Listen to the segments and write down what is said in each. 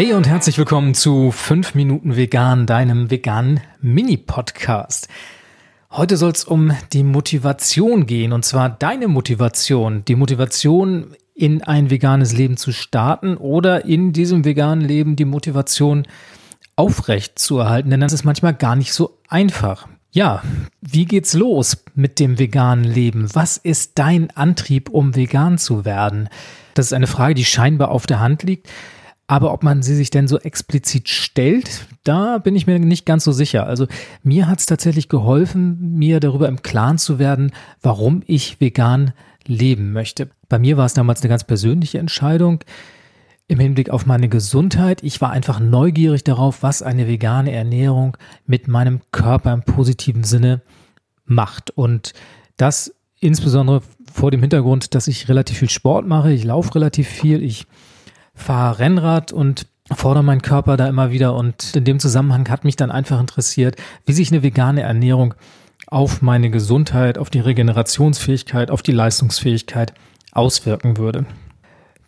Hey und herzlich willkommen zu 5 Minuten Vegan, deinem veganen Mini-Podcast. Heute soll es um die Motivation gehen und zwar deine Motivation. Die Motivation, in ein veganes Leben zu starten oder in diesem veganen Leben die Motivation aufrecht zu erhalten, denn das ist manchmal gar nicht so einfach. Ja, wie geht's los mit dem veganen Leben? Was ist dein Antrieb, um vegan zu werden? Das ist eine Frage, die scheinbar auf der Hand liegt. Aber ob man sie sich denn so explizit stellt, da bin ich mir nicht ganz so sicher. Also mir hat es tatsächlich geholfen, mir darüber im Klaren zu werden, warum ich vegan leben möchte. Bei mir war es damals eine ganz persönliche Entscheidung im Hinblick auf meine Gesundheit. Ich war einfach neugierig darauf, was eine vegane Ernährung mit meinem Körper im positiven Sinne macht. Und das insbesondere vor dem Hintergrund, dass ich relativ viel Sport mache. Ich laufe relativ viel. Ich fahre Rennrad und fordere meinen Körper da immer wieder und in dem Zusammenhang hat mich dann einfach interessiert, wie sich eine vegane Ernährung auf meine Gesundheit, auf die Regenerationsfähigkeit, auf die Leistungsfähigkeit auswirken würde.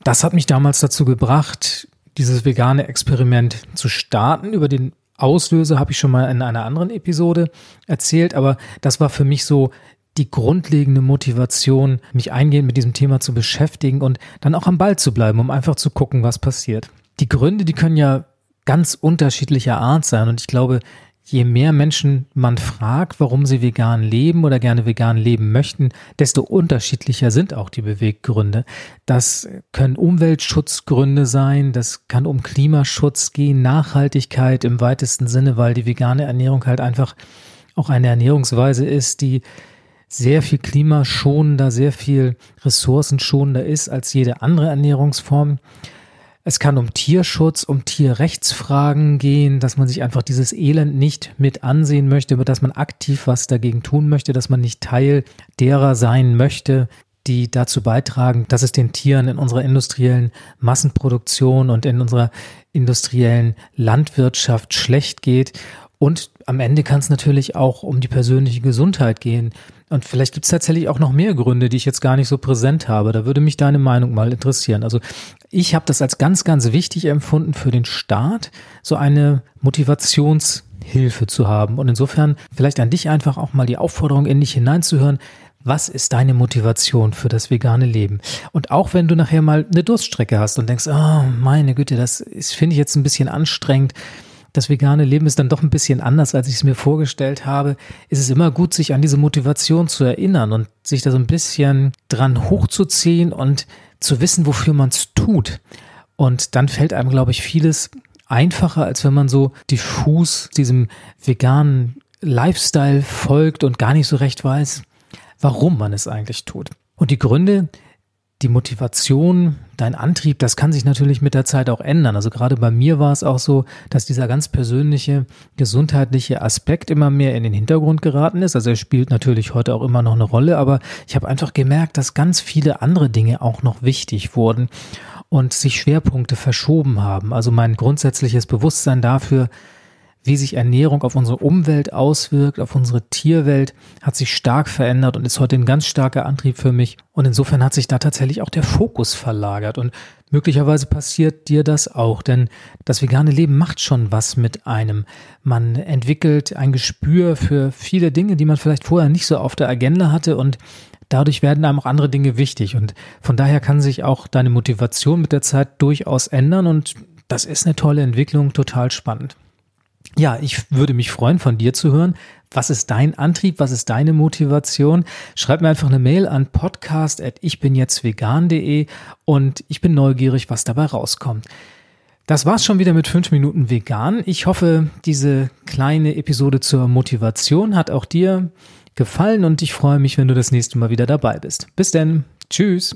Das hat mich damals dazu gebracht, dieses vegane Experiment zu starten. Über den Auslöser habe ich schon mal in einer anderen Episode erzählt, aber das war für mich so die grundlegende Motivation, mich eingehend mit diesem Thema zu beschäftigen und dann auch am Ball zu bleiben, um einfach zu gucken, was passiert. Die Gründe, die können ja ganz unterschiedlicher Art sein und ich glaube, je mehr Menschen man fragt, warum sie vegan leben oder gerne vegan leben möchten, desto unterschiedlicher sind auch die Beweggründe. Das können Umweltschutzgründe sein, das kann um Klimaschutz gehen, Nachhaltigkeit im weitesten Sinne, weil die vegane Ernährung halt einfach auch eine Ernährungsweise ist, die sehr viel klimaschonender, sehr viel ressourcenschonender ist als jede andere Ernährungsform. Es kann um Tierschutz, um Tierrechtsfragen gehen, dass man sich einfach dieses Elend nicht mit ansehen möchte, dass man aktiv was dagegen tun möchte, dass man nicht Teil derer sein möchte, die dazu beitragen, dass es den Tieren in unserer industriellen Massenproduktion und in unserer industriellen Landwirtschaft schlecht geht. Und am Ende kann es natürlich auch um die persönliche Gesundheit gehen. Und vielleicht gibt es tatsächlich auch noch mehr Gründe, die ich jetzt gar nicht so präsent habe. Da würde mich deine Meinung mal interessieren. Also ich habe das als ganz, ganz wichtig empfunden für den Staat, so eine Motivationshilfe zu haben. Und insofern vielleicht an dich einfach auch mal die Aufforderung in dich hineinzuhören. Was ist deine Motivation für das vegane Leben? Und auch wenn du nachher mal eine Durststrecke hast und denkst, oh, meine Güte, das finde ich jetzt ein bisschen anstrengend, das vegane Leben ist dann doch ein bisschen anders, als ich es mir vorgestellt habe, ist es immer gut, sich an diese Motivation zu erinnern und sich da so ein bisschen dran hochzuziehen und zu wissen, wofür man es tut. Und dann fällt einem, glaube ich, vieles einfacher, als wenn man so diffus diesem veganen Lifestyle folgt und gar nicht so recht weiß, warum man es eigentlich tut. Und die Gründe, die Motivation, dein Antrieb, das kann sich natürlich mit der Zeit auch ändern. Also gerade bei mir war es auch so, dass dieser ganz persönliche gesundheitliche Aspekt immer mehr in den Hintergrund geraten ist. Also er spielt natürlich heute auch immer noch eine Rolle, aber ich habe einfach gemerkt, dass ganz viele andere Dinge auch noch wichtig wurden und sich Schwerpunkte verschoben haben. Also mein grundsätzliches Bewusstsein dafür, wie sich Ernährung auf unsere Umwelt auswirkt, auf unsere Tierwelt, hat sich stark verändert und ist heute ein ganz starker Antrieb für mich. Und insofern hat sich da tatsächlich auch der Fokus verlagert. Und möglicherweise passiert dir das auch, denn das vegane Leben macht schon was mit einem. Man entwickelt ein Gespür für viele Dinge, die man vielleicht vorher nicht so auf der Agenda hatte und dadurch werden einem auch andere Dinge wichtig. Und von daher kann sich auch deine Motivation mit der Zeit durchaus ändern und das ist eine tolle Entwicklung, total spannend. Ja, ich würde mich freuen, von dir zu hören. Was ist dein Antrieb? Was ist deine Motivation? Schreib mir einfach eine Mail an podcast.ichbinjetztvegan.de und ich bin neugierig, was dabei rauskommt. Das war's schon wieder mit fünf Minuten vegan. Ich hoffe, diese kleine Episode zur Motivation hat auch dir gefallen und ich freue mich, wenn du das nächste Mal wieder dabei bist. Bis denn. Tschüss.